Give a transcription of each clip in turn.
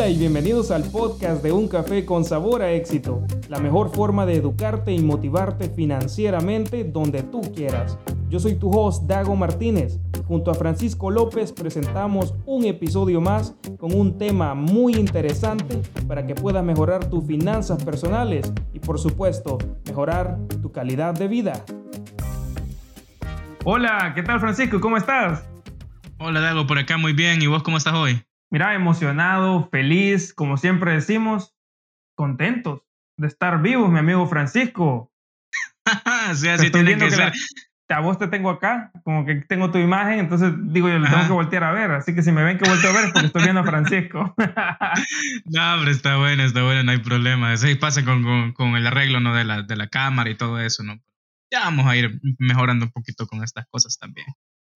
Hola y bienvenidos al podcast de Un Café con Sabor a Éxito, la mejor forma de educarte y motivarte financieramente donde tú quieras. Yo soy tu host Dago Martínez. Junto a Francisco López presentamos un episodio más con un tema muy interesante para que puedas mejorar tus finanzas personales y por supuesto mejorar tu calidad de vida. Hola, ¿qué tal Francisco? ¿Cómo estás? Hola Dago, por acá muy bien. ¿Y vos cómo estás hoy? Mira, emocionado, feliz, como siempre decimos, contentos de estar vivos, mi amigo Francisco. sí, así tiene que ser. a vos te tengo acá, como que tengo tu imagen, entonces digo yo, le tengo que voltear a ver, así que si me ven que volteo a ver es porque estoy viendo a Francisco. no, pero está bueno, está bueno, no hay problema. Eso pasa con, con, el arreglo ¿no? de, la, de la cámara y todo eso, ¿no? Ya vamos a ir mejorando un poquito con estas cosas también.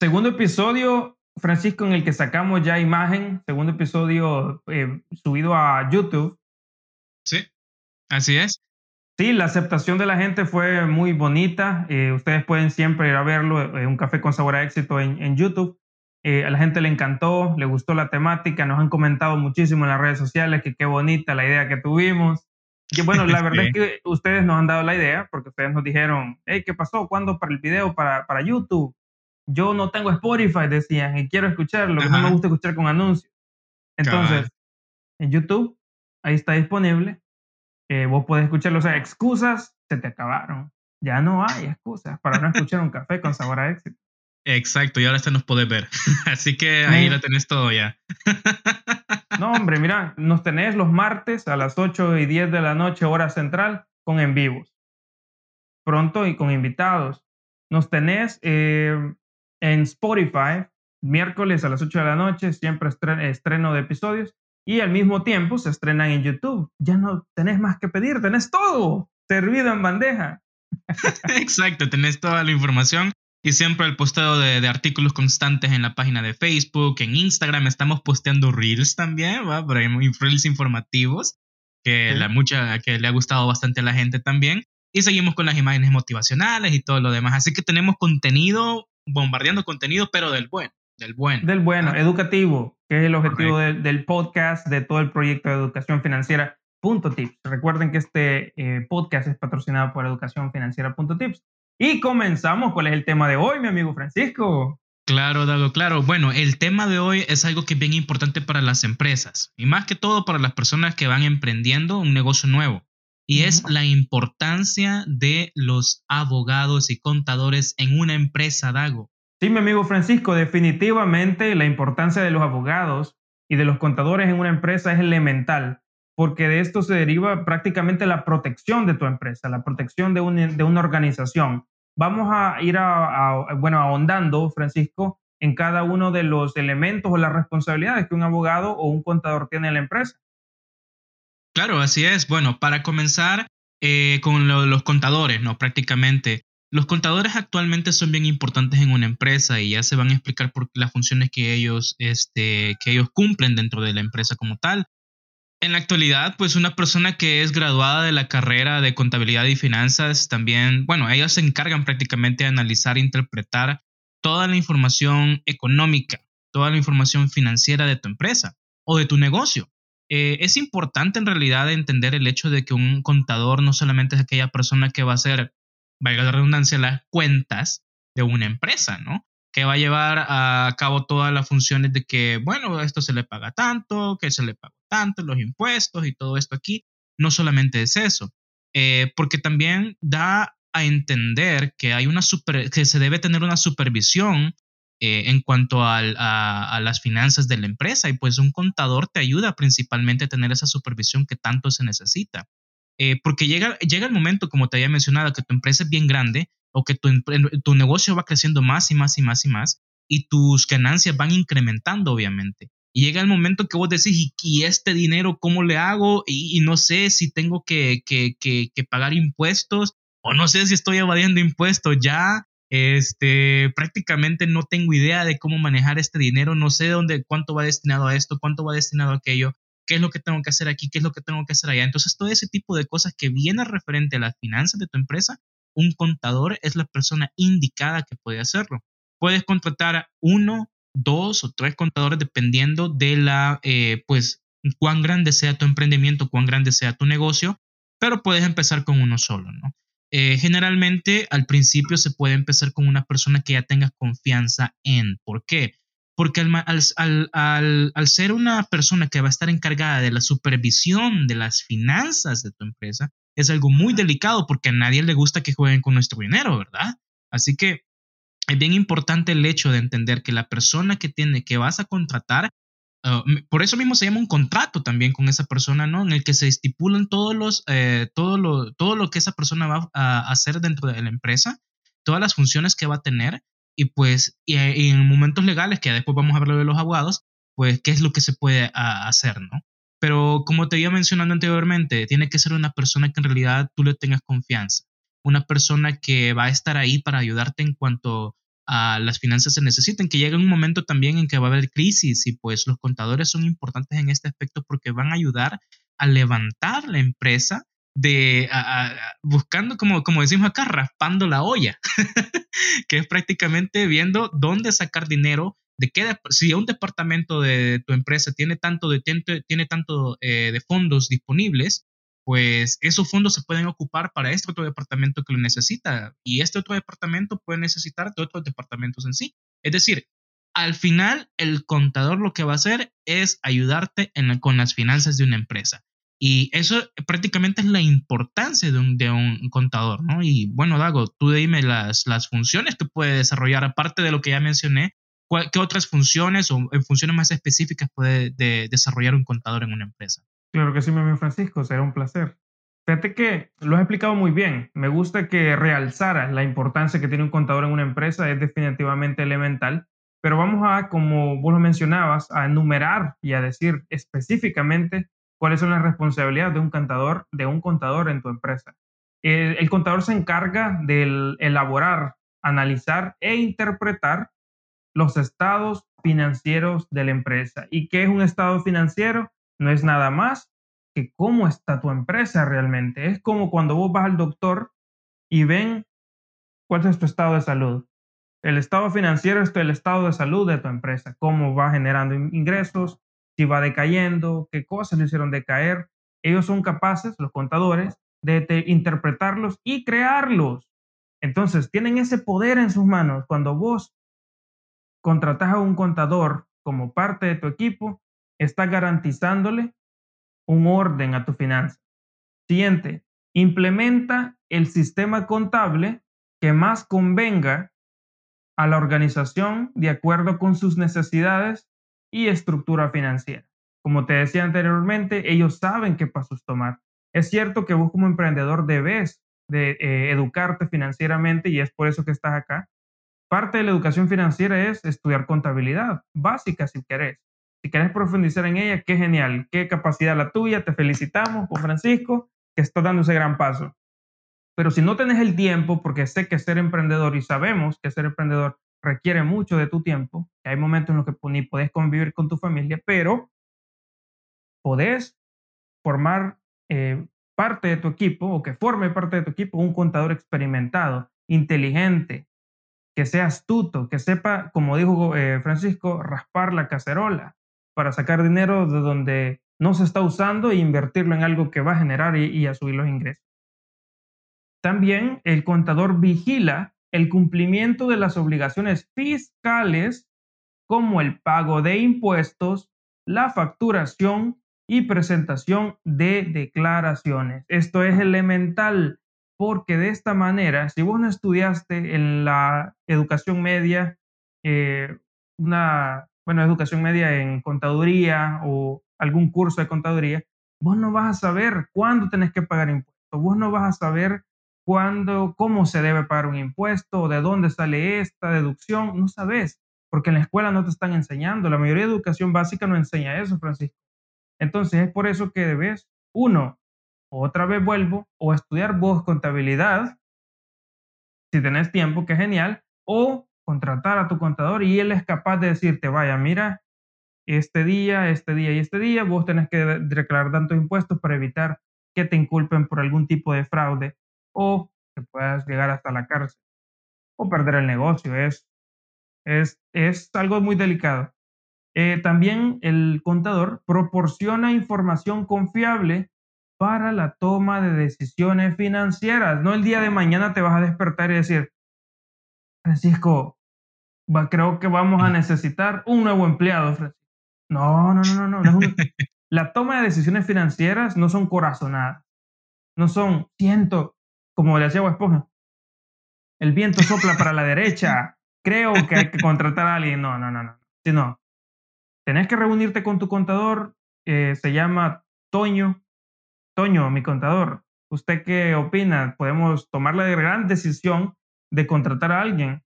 Segundo episodio Francisco, en el que sacamos ya imagen, segundo episodio eh, subido a YouTube. Sí, así es. Sí, la aceptación de la gente fue muy bonita. Eh, ustedes pueden siempre ir a verlo, eh, un café con sabor a éxito en, en YouTube. a la gente le encantó, le gustó la temática, nos han comentado muchísimo en las redes sociales que qué bonita la idea que tuvimos. Y bueno, la verdad es que ustedes nos han dado la idea porque ustedes nos dijeron, hey, ¿qué pasó? ¿Cuándo para el video para, para YouTube? Yo no tengo Spotify, decían, y quiero escucharlo, que no me gusta escuchar con anuncios. Entonces, en YouTube, ahí está disponible. Eh, vos podés escucharlo. O sea, excusas se te acabaron. Ya no hay excusas para no escuchar un café con sabor a éxito. Exacto, y ahora se nos puede ver. Así que ahí lo tenés todo ya. no, hombre, mira, nos tenés los martes a las 8 y 10 de la noche, hora central, con en vivos. Pronto y con invitados. Nos tenés eh, en Spotify, miércoles a las 8 de la noche, siempre estreno de episodios. Y al mismo tiempo se estrenan en YouTube. Ya no tenés más que pedir, tenés todo servido en bandeja. Exacto, tenés toda la información y siempre el posteo de, artículos constantes en la página de Facebook, en Instagram estamos posteando reels también, ¿va? Pero hay reels informativos que, la mucha, que le ha gustado bastante a la gente también. Y seguimos con las imágenes motivacionales y todo lo demás. Así que tenemos contenido bombardeando contenido, pero del bueno, del bueno. Del bueno, educativo, que es el objetivo del, podcast, de todo el proyecto de educación financiera. Punto tips. Recuerden que este eh, podcast es patrocinado por Educación Financiera. tips. Y comenzamos. ¿Cuál es el tema de hoy, mi amigo Francisco? Claro, Dago, claro. Bueno, el tema de hoy es algo que es bien importante para las empresas y más que todo para las personas que van emprendiendo un negocio nuevo. Y es la importancia de los abogados y contadores en una empresa, Dago. Sí, mi amigo Francisco, definitivamente la importancia de los abogados y de los contadores en una empresa es elemental, porque de esto se deriva prácticamente la protección de tu empresa, la protección de, de una organización. Vamos a ir a, bueno, ahondando, Francisco, en cada uno de los elementos o las responsabilidades que un abogado o un contador tiene en la empresa. Claro, así es. Bueno, para comenzar eh, con los contadores, ¿no? Prácticamente. Los contadores actualmente son bien importantes en una empresa y ya se van a explicar por las funciones que ellos, este, que ellos cumplen dentro de la empresa como tal. En la actualidad, pues una persona que es graduada de la carrera de contabilidad y finanzas también, bueno, ellos se encargan prácticamente de analizar e interpretar toda la información económica, toda la información financiera de tu empresa o de tu negocio. Eh, es importante en realidad entender el hecho de que un contador no solamente es aquella persona que va a hacer, valga la redundancia, las cuentas de una empresa, ¿no? Que va a llevar a cabo todas las funciones de que, bueno, esto se le paga tanto, que se le paga tanto, los impuestos y todo esto aquí. No solamente es eso, eh, porque también da a entender que hay una super, que se debe tener una supervisión eh, en cuanto a, las finanzas de la empresa y pues un contador te ayuda principalmente a tener esa supervisión que tanto se necesita. Eh, porque llega, llega el momento, como te había mencionado, que tu empresa es bien grande o que tu, tu negocio va creciendo más y más y más y más y tus ganancias van incrementando, obviamente. Y llega el momento que vos decís, ¿y, este dinero cómo le hago? Y, no sé si tengo que, que, que, pagar impuestos o no sé si estoy evadiendo impuestos ya este, prácticamente no tengo idea de cómo manejar este dinero, no sé dónde, cuánto va destinado a esto, cuánto va destinado a aquello, qué es lo que tengo que hacer aquí, qué es lo que tengo que hacer allá. Entonces, todo ese tipo de cosas que viene referente a las finanzas de tu empresa, un contador es la persona indicada que puede hacerlo. Puedes contratar uno, dos o tres contadores dependiendo de la, eh, pues, cuán grande sea tu emprendimiento, cuán grande sea tu negocio, pero puedes empezar con uno solo, ¿no? Eh, generalmente al principio se puede empezar con una persona que ya tenga confianza en. ¿Por qué? Porque al, al, ser una persona que va a estar encargada de la supervisión de las finanzas de tu empresa, es algo muy delicado porque a nadie le gusta que jueguen con nuestro dinero, ¿verdad? Así que es bien importante el hecho de entender que la persona que tiene, que vas a contratar, ah, por eso mismo se llama un contrato también con esa persona, ¿no? En el que se estipulan todos los, eh, todo, lo, todo lo que esa persona va a hacer dentro de la empresa, todas las funciones que va a tener y pues y, en momentos legales, que después vamos a hablar de los abogados, pues qué es lo que se puede hacer, ¿no? Pero como te iba mencionando anteriormente, tiene que ser una persona que en realidad tú le tengas confianza, una persona que va a estar ahí para ayudarte en cuanto a las finanzas se necesiten, que llegue un momento también en que va a haber crisis y pues los contadores son importantes en este aspecto porque van a ayudar a levantar la empresa de buscando, como, como decimos acá, raspando la olla, que es prácticamente viendo dónde sacar dinero, de qué, si un departamento de tu empresa tiene tanto de, tiene, tanto eh, de fondos disponibles, pues esos fondos se pueden ocupar para este otro departamento que lo necesita y este otro departamento puede necesitar de otros departamentos en sí. Es decir, al final el contador lo que va a hacer es ayudarte con las finanzas de una empresa. Y eso prácticamente es la importancia de un, contador, ¿no? Y bueno, Dago, tú dime las, funciones que puede desarrollar, aparte de lo que ya mencioné, ¿qué otras funciones o funciones más específicas puede desarrollar un contador en una empresa? Claro que sí, mi amigo Francisco, será un placer. Fíjate que lo has explicado muy bien. Me gusta que realzaras la importancia que tiene un contador en una empresa, es definitivamente elemental. Pero vamos a, como vos lo mencionabas, a enumerar y a decir específicamente cuáles son las responsabilidades de un contador, de un contador en tu empresa. El, contador se encarga de elaborar, analizar e interpretar los estados financieros de la empresa. ¿Y qué es un estado financiero? No es nada más que cómo está tu empresa realmente. Es como cuando vos vas al doctor y ven cuál es tu estado de salud. El estado financiero es el estado de salud de tu empresa, cómo va generando ingresos, si va decayendo, qué cosas le hicieron decaer. Ellos son capaces, los contadores, de, interpretarlos y crearlos. Entonces, tienen ese poder en sus manos. Cuando vos contratas a un contador como parte de tu equipo, estás garantizándole un orden a tu finanza. Siguiente, implementa el sistema contable que más convenga a la organización de acuerdo con sus necesidades y estructura financiera. Como te decía anteriormente, ellos saben qué pasos tomar. Es cierto que vos como emprendedor debes de eh, educarte financieramente y es por eso que estás acá. Parte de la educación financiera es estudiar contabilidad básica si querés. Si querés profundizar en ella, qué genial, qué capacidad la tuya, te felicitamos con Francisco, que está dando ese gran paso. Pero si no tenés el tiempo, porque sé que ser emprendedor y sabemos que ser emprendedor requiere mucho de tu tiempo, que hay momentos en los que ni podés convivir con tu familia, pero podés formar eh, parte de tu equipo o que forme parte de tu equipo un contador experimentado, inteligente, que sea astuto, que sepa, como dijo eh, Francisco, raspar la cacerola para sacar dinero de donde no se está usando e invertirlo en algo que va a generar y, a subir los ingresos. También el contador vigila el cumplimiento de las obligaciones fiscales como el pago de impuestos, la facturación y presentación de declaraciones. Esto es elemental porque de esta manera, si vos no estudiaste en la educación media, eh, una, bueno, educación media en contaduría o algún curso de contaduría, vos no vas a saber cuándo tenés que pagar impuestos, vos no vas a saber cuándo, cómo se debe pagar un impuesto, de dónde sale esta deducción, no sabes, porque en la escuela no te están enseñando. La mayoría de educación básica no enseña eso, Francisco. Entonces es por eso que debes, uno, otra vez vuelvo, o estudiar vos contabilidad, si tenés tiempo, que genial, o contratar a tu contador y él es capaz de decirte, vaya, mira, este día, este día y este día, vos tenés que declarar tantos impuestos para evitar que te inculpen por algún tipo de fraude o que puedas llegar hasta la cárcel o perder el negocio. Es, es, es algo muy delicado. Eh, también el contador proporciona información confiable para la toma de decisiones financieras. No el día de mañana te vas a despertar y decir, Francisco, va, creo que vamos a necesitar un nuevo empleado. No, no, no, no, no. la toma de decisiones financieras no son corazonadas. No son, siento, como le decía Esponja, el viento sopla para la derecha, creo que hay que contratar a alguien. No, no, no, no. Sino, tenés que reunirte con tu contador, eh, se llama Toño. Toño, mi contador, ¿usted qué opina? Podemos tomar la gran decisión de contratar a alguien.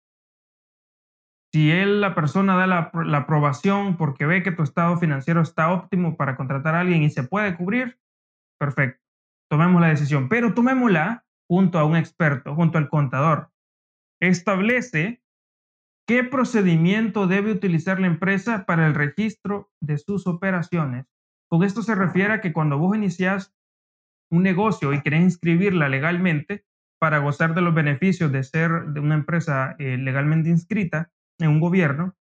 Si él, la persona, da la, la aprobación porque ve que tu estado financiero está óptimo para contratar a alguien y se puede cubrir, perfecto. Tomemos la decisión, pero tomémosla junto a un experto, junto al contador. Establece ¿Qué procedimiento debe utilizar la empresa para el registro de sus operaciones? Con esto se refiere a que cuando vos inicias un negocio y querés inscribirla legalmente para gozar de los beneficios de ser de una empresa eh, legalmente inscrita en un gobierno,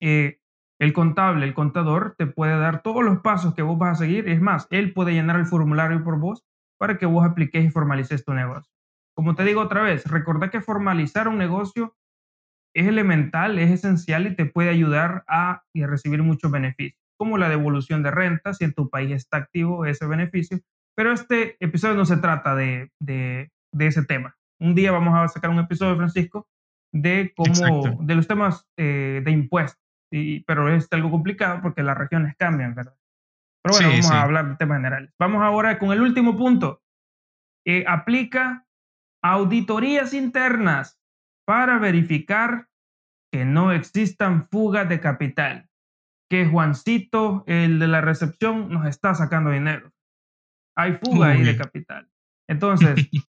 eh, el contable, el contador, te puede dar todos los pasos que vos vas a seguir. Es más, él puede llenar el formulario por vos para que vos apliques y formalices tu negocio. Como te digo otra vez, recordá que formalizar un negocio es elemental, es esencial y te puede ayudar a, recibir muchos beneficios, como la devolución de rentas si en tu país está activo ese beneficio. Pero este episodio no se trata de, ese tema. Un día vamos a sacar un episodio, Francisco, de cómo, de los temas eh, de impuestos, pero es algo complicado porque las regiones cambian, ¿verdad? Pero bueno, vamos a hablar de temas generales. Vamos ahora con el último punto. Eh, aplica auditorías internas para verificar que no existan fugas de capital, que Juancito, el de la recepción, nos está sacando dinero. Hay fuga ahí de capital. Entonces,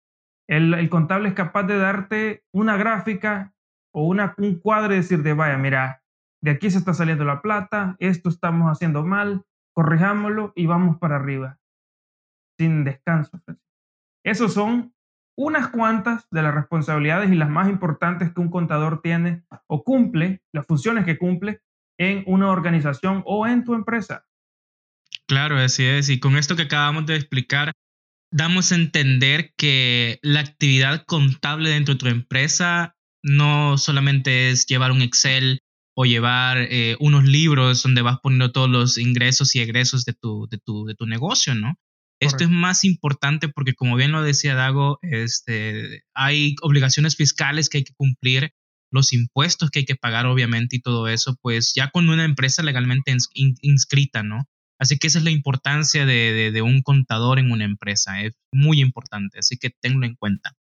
el, contable es capaz de darte una gráfica o una, un cuadro y decirte, vaya, mira, de aquí se está saliendo la plata, esto estamos haciendo mal, corrijámoslo y vamos para arriba, sin descanso. Esos son unas cuantas de las responsabilidades y las más importantes que un contador tiene o cumple, las funciones que cumple en una organización o en tu empresa. Claro, así es. Y con esto que acabamos de explicar, damos a entender que la actividad contable dentro de tu empresa no solamente es llevar un Excel o llevar eh, unos libros donde vas poniendo todos los ingresos y egresos de tu, de tu, de tu negocio, ¿no? Esto es más importante porque, como bien lo decía Dago, este, hay obligaciones fiscales que hay que cumplir, los impuestos que hay que pagar, obviamente, y todo eso, pues ya con una empresa legalmente inscrita, ¿no? Así que esa es la importancia de, un contador en una empresa, es muy importante, así que tenlo en cuenta.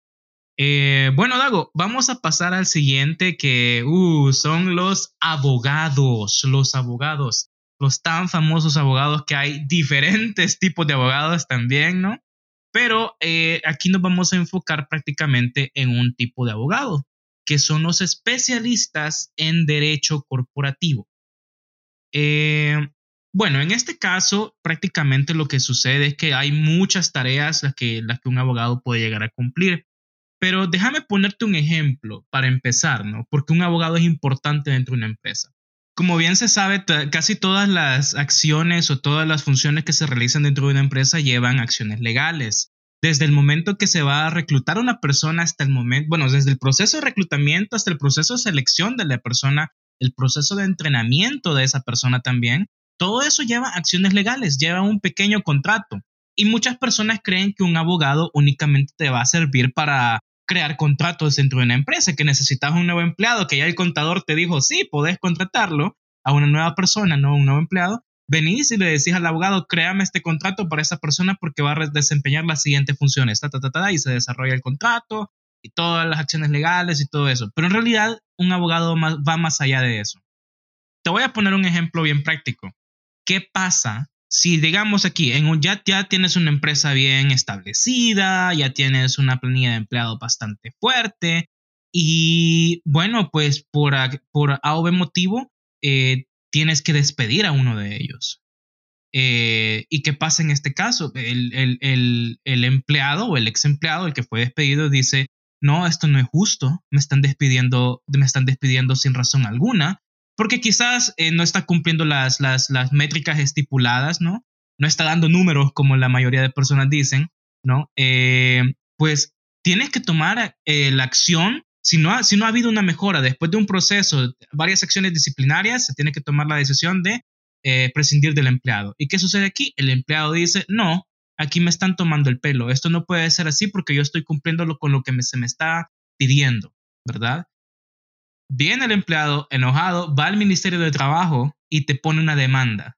Eh, bueno, Dago, vamos a pasar al siguiente que uh, son los abogados, los abogados los tan famosos abogados que hay diferentes tipos de abogados también, ¿no? Pero eh, aquí nos vamos a enfocar prácticamente en un tipo de abogado, que son los especialistas en derecho corporativo. Eh, bueno, en este caso, prácticamente lo que sucede es que hay muchas tareas las que, las que un abogado puede llegar a cumplir. Pero déjame ponerte un ejemplo para empezar, ¿no? Porque un abogado es importante dentro de una empresa. Como bien se sabe, casi todas las acciones o todas las funciones que se realizan dentro de una empresa llevan acciones legales. Desde el momento que se va a reclutar a una persona hasta el momento, bueno, desde el proceso de reclutamiento hasta el proceso de selección de la persona, el proceso de entrenamiento de esa persona también, todo eso lleva acciones legales, lleva un pequeño contrato. Y muchas personas creen que un abogado únicamente te va a servir para crear contratos dentro de una empresa, que necesitas un nuevo empleado, que ya el contador te dijo, sí, podés contratarlo a una nueva persona, no un nuevo empleado, venís y le decís al abogado, créame este contrato para esa persona porque va a desempeñar las siguientes funciones, ta, ta, ta, ta, y se desarrolla el contrato y todas las acciones legales y todo eso. Pero en realidad un abogado va más allá de eso. Te voy a poner un ejemplo bien práctico. ¿Qué pasa si digamos aquí, en ya, ya tienes una empresa bien establecida, ya tienes una planilla de empleados bastante fuerte y bueno, pues por, por A o B motivo eh, tienes que despedir a uno de ellos. Eh, ¿Y qué pasa en este caso? El, el, el, empleado o el ex empleado, el que fue despedido, dice, no, esto no es justo, me están despidiendo, me están despidiendo sin razón alguna, porque quizás eh, no está cumpliendo las, las, las métricas estipuladas, ¿no? No está dando números como la mayoría de personas dicen, ¿no? Eh, pues tienes que tomar eh, la acción. Si no, ha, si no ha habido una mejora después de un proceso, varias acciones disciplinarias, se tiene que tomar la decisión de prescindir del empleado. ¿Y qué sucede aquí? El empleado dice, no, aquí me están tomando el pelo. Esto no puede ser así porque yo estoy cumpliendo con lo que se me está pidiendo, ¿verdad? Viene el empleado enojado, va al Ministerio de Trabajo y te pone una demanda.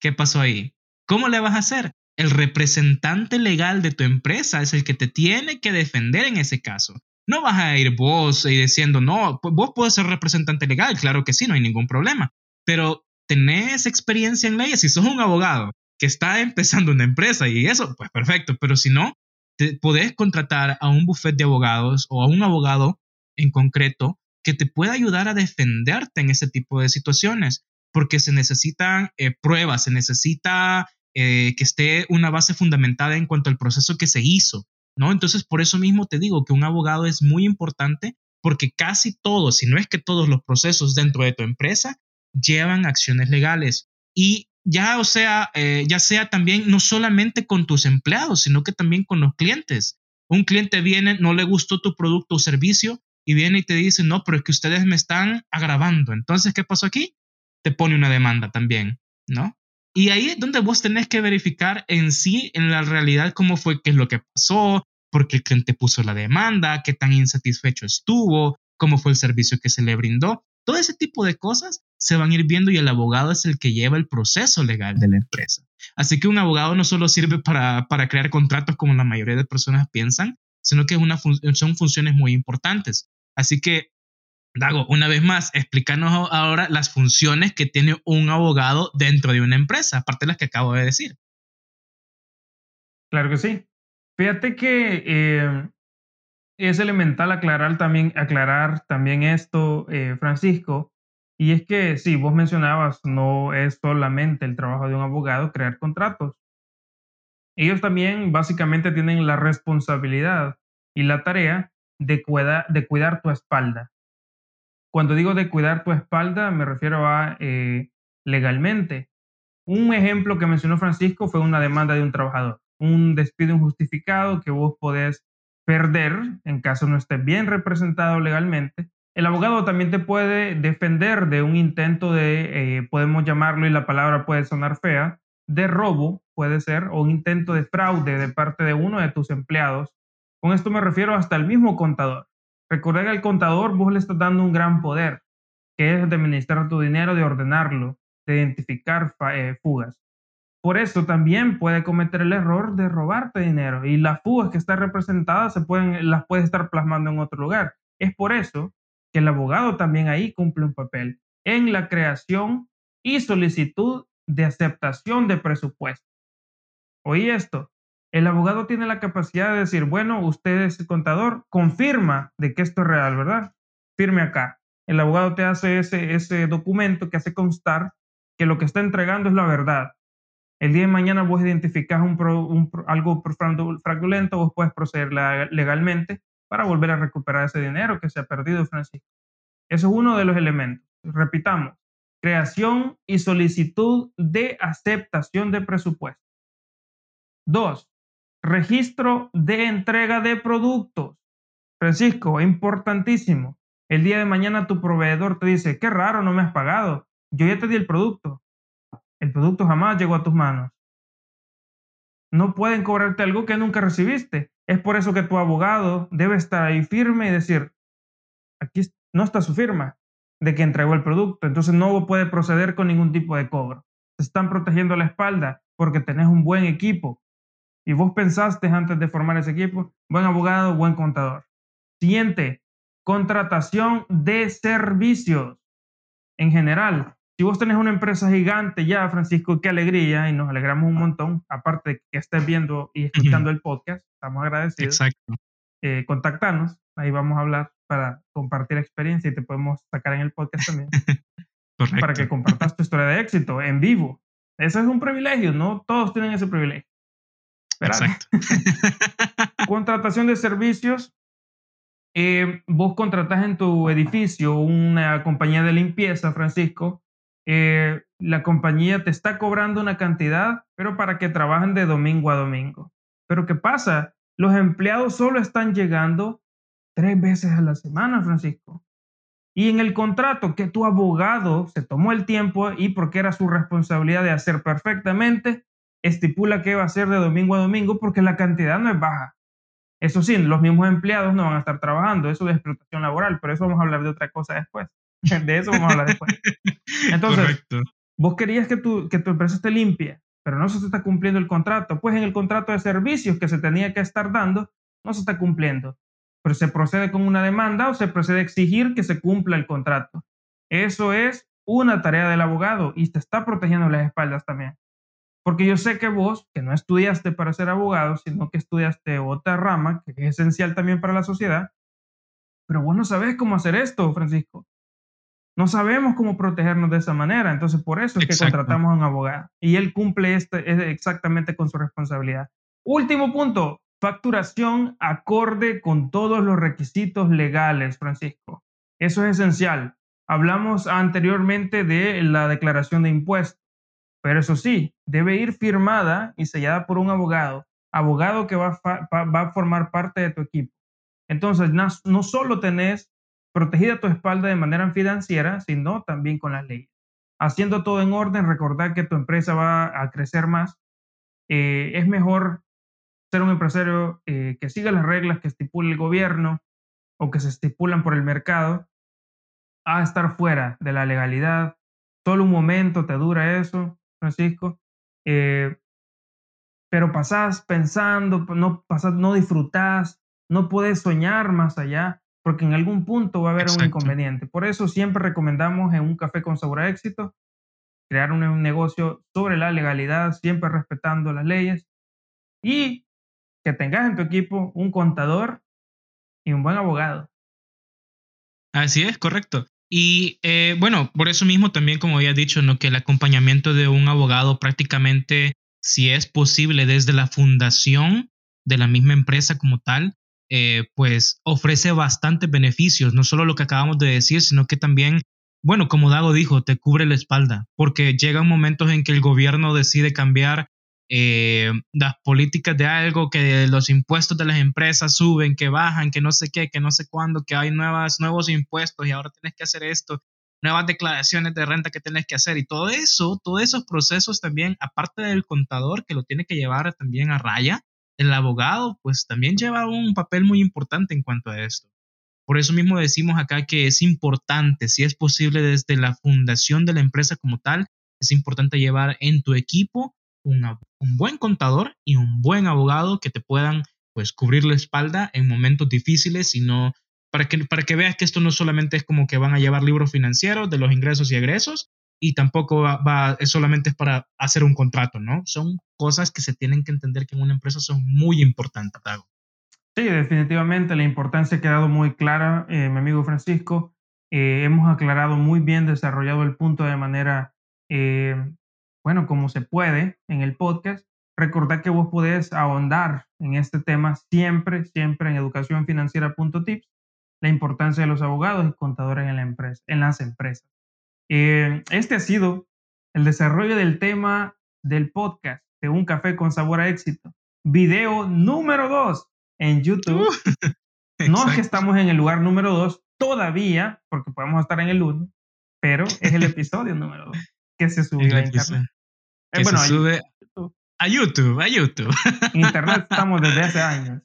¿Qué pasó ahí? ¿Cómo le vas a hacer? El representante legal de tu empresa es el que te tiene que defender en ese caso. No vas a ir vos y diciendo, no, vos puedes ser representante legal, claro que sí, no hay ningún problema. Pero tenés experiencia en leyes, si sos un abogado que está empezando una empresa y eso, pues perfecto, pero si no, te podés contratar a un buffet de abogados o a un abogado en concreto que te pueda ayudar a defenderte en ese tipo de situaciones, porque se necesitan eh, pruebas, se necesita eh, que esté una base fundamentada en cuanto al proceso que se hizo, ¿no? Entonces, por eso mismo te digo que un abogado es muy importante porque casi todos, si no es que todos los procesos dentro de tu empresa llevan acciones legales y ya, o sea, eh, ya sea también no solamente con tus empleados, sino que también con los clientes. Un cliente viene, no le gustó tu producto o servicio, y viene y te dice, no, pero es que ustedes me están agravando. Entonces, ¿qué pasó aquí? Te pone una demanda también, ¿no? Y ahí es donde vos tenés que verificar en sí, en la realidad, cómo fue, qué es lo que pasó, por qué el cliente puso la demanda, qué tan insatisfecho estuvo, cómo fue el servicio que se le brindó. Todo ese tipo de cosas se van a ir viendo y el abogado es el que lleva el proceso legal de la empresa. Así que un abogado no solo sirve para, para crear contratos como la mayoría de personas piensan, sino que una son funciones muy importantes. Así que, Dago, una vez más, explícanos ahora las funciones que tiene un abogado dentro de una empresa, aparte de las que acabo de decir. Claro que sí. Fíjate que eh, es elemental aclarar también, aclarar también esto, eh, Francisco, y es que sí, vos mencionabas, no es solamente el trabajo de un abogado crear contratos. Ellos también básicamente tienen la responsabilidad y la tarea de, cuidar tu espalda. Cuando digo de cuidar tu espalda, me refiero a eh, legalmente. Un ejemplo que mencionó Francisco fue una demanda de un trabajador, un despido injustificado que vos podés perder en caso no estés bien representado legalmente. El abogado también te puede defender de un intento de, eh, podemos llamarlo y la palabra puede sonar fea, de robo, puede ser, o un intento de fraude de parte de uno de tus empleados con esto me refiero hasta el mismo contador. Recordar que al contador vos le estás dando un gran poder, que es de administrar tu dinero, de ordenarlo, de identificar eh, fugas. Por eso también puede cometer el error de robarte dinero y las fugas que están representadas se pueden, las puede estar plasmando en otro lugar. Es por eso que el abogado también ahí cumple un papel en la creación y solicitud de aceptación de presupuesto. Oí esto, el abogado tiene la capacidad de decir, bueno, usted es el contador, confirma de que esto es real, ¿verdad? Firme acá. El abogado te hace ese, ese documento que hace constar que lo que está entregando es la verdad. El día de mañana vos identificás un, algo fraudulento, vos puedes proceder legalmente para volver a recuperar ese dinero que se ha perdido, Francisco. Eso es uno de los elementos. Repitamos, creación y solicitud de aceptación de presupuesto. Dos, Registro de entrega de productos. Francisco, importantísimo. El día de mañana tu proveedor te dice, qué raro, no me has pagado. Yo ya te di el producto. El producto jamás llegó a tus manos. No pueden cobrarte algo que nunca recibiste. Es por eso que tu abogado debe estar ahí firme y decir, aquí no está su firma de que entregó el producto. Entonces no puede proceder con ningún tipo de cobro. Te están protegiendo la espalda porque tenés un buen equipo, y vos pensaste antes de formar ese equipo, buen abogado, buen contador. Siguiente, contratación de servicios. En general, si vos tenés una empresa gigante ya, Francisco, qué alegría y nos alegramos un montón, aparte de que estés viendo y escuchando el podcast, estamos agradecidos. Exacto. Eh, contactanos, ahí vamos a hablar para compartir experiencia y te podemos sacar en el podcast también. Para que compartas tu historia de éxito en vivo. Ese es un privilegio, no todos tienen ese privilegio. Exacto. Contratación de servicios. eh, vos contratás en tu edificio una compañía de limpieza, Francisco, eh, la compañía te está cobrando una cantidad, pero para que trabajen de domingo a domingo. Pero ¿qué pasa? Los empleados solo están llegando tres veces a la semana, Francisco. Y en el contrato que tu abogado se tomó el tiempo y porque era su responsabilidad de hacer perfectamente, estipula que va a ser de domingo a domingo porque la cantidad no es baja. Eso sí, los mismos empleados no van a estar trabajando, eso de explotación laboral, pero eso vamos a hablar de otra cosa después. De eso vamos a hablar después. Entonces, vos querías que tu, que tu empresa esté limpia, pero no se está cumpliendo el contrato. Pues en el contrato de servicios que se tenía que estar dando, no se está cumpliendo pero se procede con una demanda o se procede a exigir que se cumpla el contrato. Eso es una tarea del abogado y te está protegiendo las espaldas también. Porque yo sé que vos, que no estudiaste para ser abogado, sino que estudiaste otra rama, que es esencial también para la sociedad, pero vos no sabés cómo hacer esto, Francisco. No sabemos cómo protegernos de esa manera, entonces por eso es que contratamos a un abogado y él cumple este, exactamente con su responsabilidad. Último punto, Facturación acorde con todos los requisitos legales, Francisco. Eso es esencial. Hablamos anteriormente de la declaración de impuestos, pero eso sí, debe ir firmada y sellada por un abogado, abogado que va, a formar parte de tu equipo. Entonces, no, solo tenés protegida tu espalda de manera financiera, sino también con las leyes. Haciendo todo en orden, recordar que tu empresa va a crecer más. Eh, es mejor ser un empresario eh, que siga las reglas que estipula el gobierno o que se estipulan por el mercado, a estar fuera de la legalidad. Solo un momento te dura eso, Francisco. Eh, pero pasás pensando, no, pasás, no disfrutás, no puedes soñar más allá, porque en algún punto va a haber un inconveniente. Por eso siempre recomendamos en un café con sabor a éxito crear un negocio sobre la legalidad, siempre respetando las leyes y que tengas en tu equipo un contador y un buen abogado. Así es, correcto. Y eh, bueno, por eso mismo también, como había dicho, ¿no? que el acompañamiento de un abogado prácticamente, si es posible, desde la fundación de la misma empresa como tal, eh, pues ofrece bastantes beneficios, no solo lo que acabamos de decir, sino que también, bueno, como Dago dijo, te cubre la espalda, porque llegan momentos en que el gobierno decide cambiar eh, las políticas de algo, que los impuestos de las empresas suben, que bajan, que no sé qué, que no sé cuándo, que hay nuevas, nuevos impuestos y ahora tienes que hacer esto, nuevas declaraciones de renta que tienes que hacer y todo eso, todos esos procesos también, aparte del contador que lo tiene que llevar también a raya, el abogado pues también lleva un papel muy importante en cuanto a esto. Por eso mismo decimos acá que es importante, si es posible desde la fundación de la empresa como tal, es importante llevar en tu equipo un buen contador y un buen abogado que te puedan pues cubrir la espalda en momentos difíciles, sino para que, para que veas que esto no solamente es como que van a llevar libros financieros de los ingresos y egresos, y tampoco va, es solamente es para hacer un contrato, ¿no? Son cosas que se tienen que entender que en una empresa son muy importantes, Sí, definitivamente la importancia ha quedado muy clara, eh, mi amigo Francisco. Eh, hemos aclarado muy bien, desarrollado el punto de manera eh, bueno, como se puede en el podcast, recordad que vos podés ahondar en este tema siempre, siempre en educacionfinanciera.tips, la importancia de los abogados y contadores en, la empresa, en las empresas. Eh, este ha sido el desarrollo del tema del podcast de Un Café con Sabor a Éxito. Video número dos en YouTube. no es que estamos en el lugar número dos todavía, porque podemos estar en el uno, pero es el episodio número dos que se subió a internet. Eh, bueno, se sube a YouTube, a YouTube. Internet estamos desde hace años.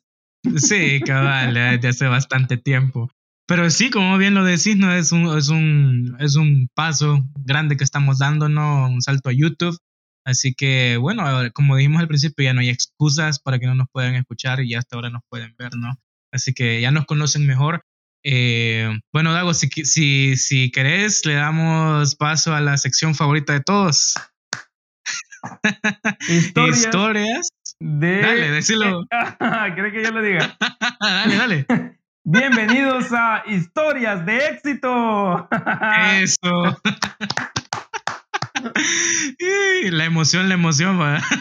Sí, cabal, desde hace bastante tiempo. Pero sí, como bien lo decís, ¿no? Es un, es un, es un paso grande que estamos dando, ¿no? Un salto a YouTube. Así que, bueno, como dijimos al principio, ya no hay excusas para que no nos puedan escuchar y hasta ahora nos pueden ver, ¿no? Así que ya nos conocen mejor. Eh, bueno, Dago, si, si, si querés, le damos paso a la sección favorita de todos. Historias, de. Dale, decilo. ¿Crees que yo lo diga? dale, dale. Bienvenidos a Historias de éxito. Eso. la emoción, la emoción.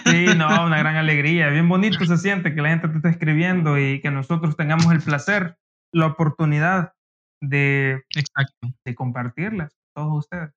Sí, no, una gran alegría. Bien bonito se siente que la gente te esté escribiendo y que nosotros tengamos el placer la oportunidad de, Exacto. de compartirlas, todos ustedes.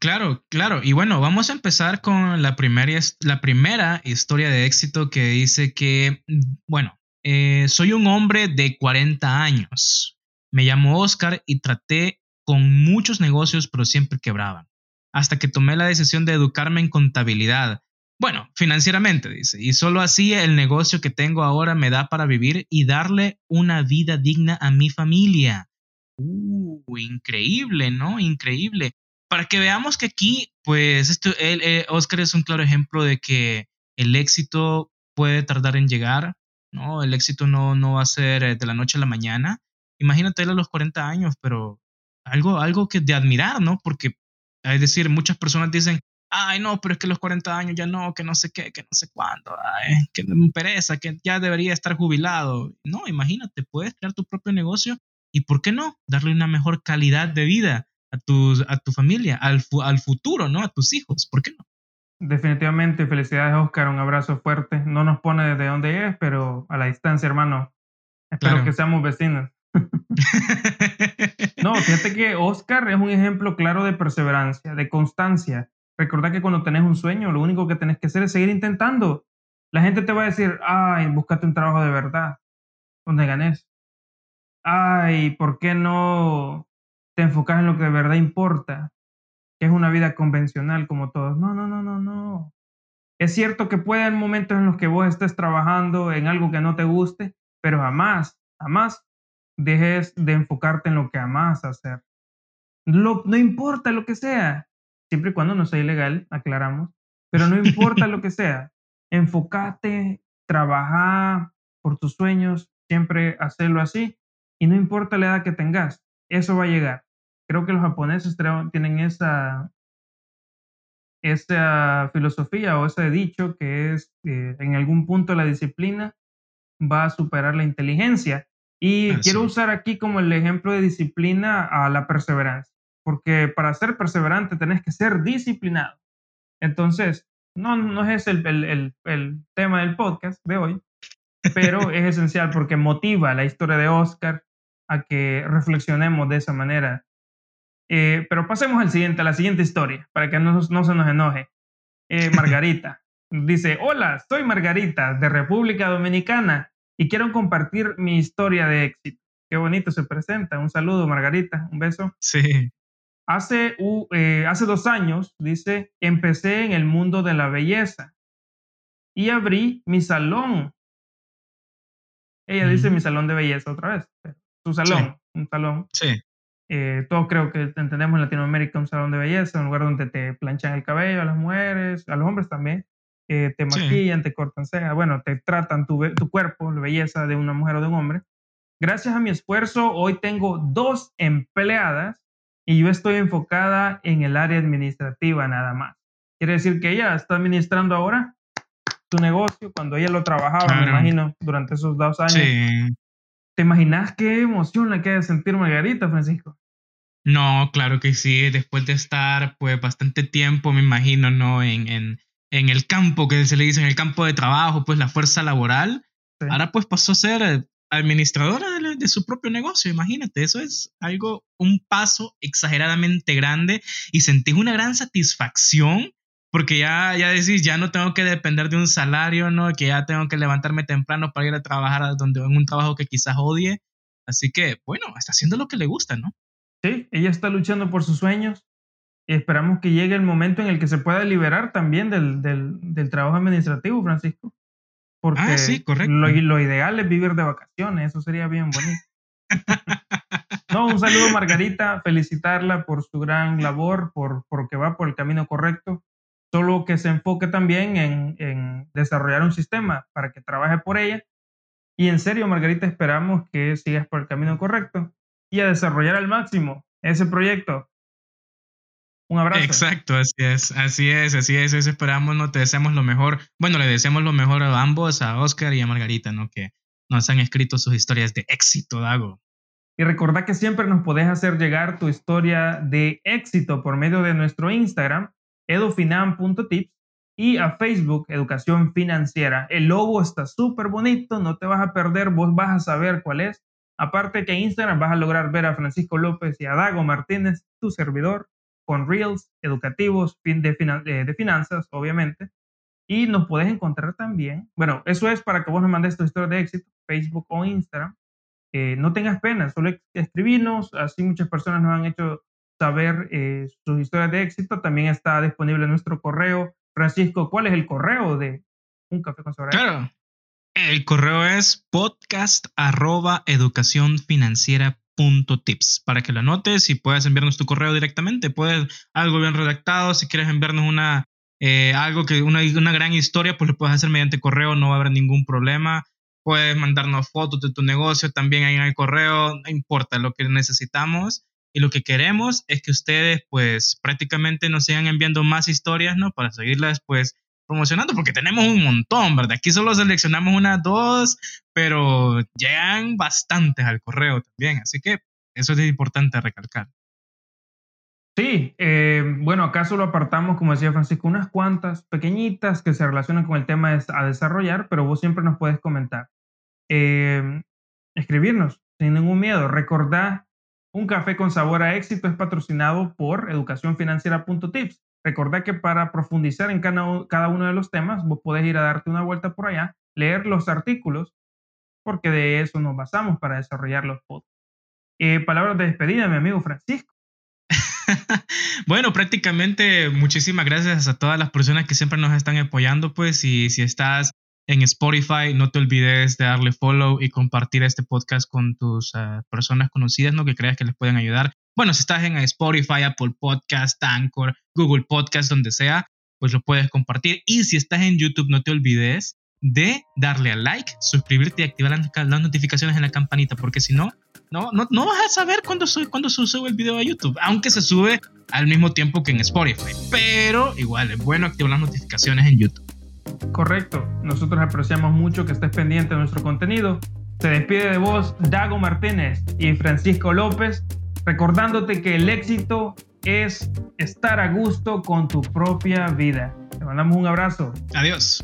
Claro, claro. Y bueno, vamos a empezar con la primera, la primera historia de éxito que dice que, bueno, eh, soy un hombre de 40 años. Me llamo Oscar y traté con muchos negocios, pero siempre quebraban. Hasta que tomé la decisión de educarme en contabilidad. Bueno, financieramente, dice. Y solo así el negocio que tengo ahora me da para vivir y darle una vida digna a mi familia. Uh, increíble, ¿no? Increíble para que veamos que aquí, pues, esto, eh, Oscar es un claro ejemplo de que el éxito puede tardar en llegar, ¿no? El éxito no, no va a ser eh, de la noche a la mañana. Imagínate él a los 40 años, pero algo, algo que de admirar, ¿no? Porque, es decir, muchas personas dicen, ay, no, pero es que los 40 años ya no, que no sé qué, que no sé cuándo, ay, que pereza, que ya debería estar jubilado. No, imagínate, puedes crear tu propio negocio y, ¿por qué no? Darle una mejor calidad de vida a, tus, a tu familia, al, al futuro, ¿no? A tus hijos, ¿por qué no? Definitivamente, felicidades Oscar, un abrazo fuerte. No nos pone desde dónde es, pero a la distancia, hermano. Espero que seamos vecinos. no, fíjate que Oscar es un ejemplo claro de perseverancia, de constancia. Recordad que cuando tenés un sueño, lo único que tenés que hacer es seguir intentando. La gente te va a decir, ay, búscate un trabajo de verdad, donde ganes. Ay, ¿por qué no te enfocas en lo que de verdad importa, que es una vida convencional como todos. No, no, no, no, no. Es cierto que puede haber momentos en los que vos estés trabajando en algo que no te guste, pero jamás, jamás dejes de enfocarte en lo que amas hacer. no importa lo que sea, siempre y cuando no sea ilegal, aclaramos, pero no importa lo que sea, enfócate, trabaja por tus sueños, siempre hacerlo así, y no importa la edad que tengas, eso va a llegar creo que los japoneses tienen esa, esa filosofía o ese dicho que es que en algún punto la disciplina va a superar la inteligencia. Y quiero usar aquí como el ejemplo de disciplina a la perseverancia, porque para ser perseverante tenés que ser disciplinado. Entonces, no, no es el, el, el tema del podcast de hoy, pero es esencial porque motiva la historia de Oscar a que reflexionemos de esa manera eh, pero pasemos al siguiente, a la siguiente historia, para que no, no se nos enoje. Eh, Margarita dice, hola, soy Margarita de República Dominicana y quiero compartir mi historia de éxito. Qué bonito se presenta. Un saludo, Margarita. Un beso. Sí. Hace, eh, hace dos años, dice, empecé en el mundo de la belleza y abrí mi salón. Ella dice mi salón de belleza otra vez. Su salón, un salón. Sí. Eh, todos creo que entendemos en Latinoamérica un salón de belleza, un lugar donde te planchan el cabello a las mujeres, a los hombres también, eh, te maquillan, te cortan cejas, bueno, te tratan tu, tu cuerpo, la belleza de una mujer o de un hombre. Gracias a mi esfuerzo, hoy tengo dos empleadas y yo estoy enfocada en el área administrativa nada más. Quiere decir que ella está administrando ahora tu negocio cuando ella lo trabajaba, me imagino, durante esos dos años. Sí. ¿Te imaginas qué emoción le queda sentir Margarita, Francisco? No, claro que sí. Después de estar pues bastante tiempo, me imagino, ¿no? En, en, en el campo, que se le dice, en el campo de trabajo, pues la fuerza laboral. Ahora pues pasó a ser administradora de, su propio negocio, imagínate, eso es algo, un paso exageradamente grande y sentís una gran satisfacción porque ya, ya decís, ya no tengo que depender de un salario, ¿no? Que ya tengo que levantarme temprano para ir a trabajar donde, en un trabajo que quizás odie. Así que, bueno, está haciendo lo que le gusta, ¿no? Sí, ella está luchando por sus sueños y esperamos que llegue el momento en el que se pueda liberar también del, del trabajo administrativo, Francisco. Porque ah, sí, correcto. Lo, lo, ideal es vivir de vacaciones, eso sería bien bonito. no, un saludo Margarita, felicitarla por su gran labor, por, por que va por el camino correcto solo que se enfoque también en, desarrollar un sistema para que trabaje por ella. Y en serio, Margarita, esperamos que sigas por el camino correcto y a desarrollar al máximo ese proyecto. Un abrazo. Exacto, así es, así es, así es, eso esperamos, no te deseamos lo mejor. Bueno, le deseamos lo mejor a ambos, a Oscar y a Margarita, ¿no? Que nos han escrito sus historias de éxito, Dago. Y recordad que siempre nos podés hacer llegar tu historia de éxito por medio de nuestro Instagram, edufinan.tips y a Facebook Educación Financiera. El logo está súper bonito, no te vas a perder, vos vas a saber cuál es. Aparte que en Instagram vas a lograr ver a Francisco López y a Dago Martínez, tu servidor, con reels educativos de, de finanzas, obviamente. Y nos puedes encontrar también, bueno, eso es para que vos nos mandes tu historia de éxito, Facebook o Instagram. Eh, no tengas pena, solo escribirnos, así muchas personas nos han hecho saber eh, sus historias de éxito. También está disponible nuestro correo. Francisco, ¿cuál es el correo de Un Café con Sabor? Claro, el correo es podcast tips para que lo anotes y puedas enviarnos tu correo directamente. Puedes algo bien redactado, si quieres enviarnos una eh, algo que una, una gran historia, pues lo puedes hacer mediante correo, no va a haber ningún problema. Puedes mandarnos fotos de tu negocio también ahí en el correo, no importa lo que necesitamos y lo que queremos es que ustedes pues prácticamente nos sigan enviando más historias, ¿no? Para seguirlas pues promocionando, porque tenemos un montón, ¿verdad? Aquí solo seleccionamos unas dos, pero llegan bastantes al correo también, así que eso es importante recalcar. Sí, eh, bueno, acá solo apartamos, como decía Francisco, unas cuantas pequeñitas que se relacionan con el tema a desarrollar, pero vos siempre nos puedes comentar. Eh, escribirnos sin ningún miedo. Recordá, un café con sabor a éxito es patrocinado por educacionfinanciera.tips. Recordá que para profundizar en cada uno de los temas, vos podés ir a darte una vuelta por allá, leer los artículos, porque de eso nos basamos para desarrollar los podcasts. Eh, palabras de despedida, mi amigo Francisco. bueno, prácticamente muchísimas gracias a todas las personas que siempre nos están apoyando, pues, y si estás en Spotify, no te olvides de darle follow y compartir este podcast con tus eh, personas conocidas, ¿no? Que creas que les pueden ayudar. Bueno, si estás en Spotify, Apple Podcast, Anchor, Google Podcast, donde sea, pues lo puedes compartir. Y si estás en YouTube, no te olvides de darle a like, suscribirte y activar las, notificaciones en la campanita, porque si no, no, vas a saber cuándo, cuándo se sube el video a YouTube, aunque se sube al mismo tiempo que en Spotify. Pero igual es bueno activar las notificaciones en YouTube. Correcto, nosotros apreciamos mucho que estés pendiente de nuestro contenido. Se despide de vos Dago Martínez y Francisco López, recordándote que el éxito es estar a gusto con tu propia vida. Te mandamos un abrazo. Adiós.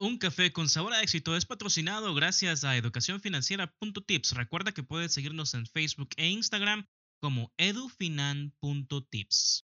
Un café con sabor a éxito es patrocinado gracias a educacionfinanciera.tips. Recuerda que puedes seguirnos en Facebook e Instagram como edufinan.tips.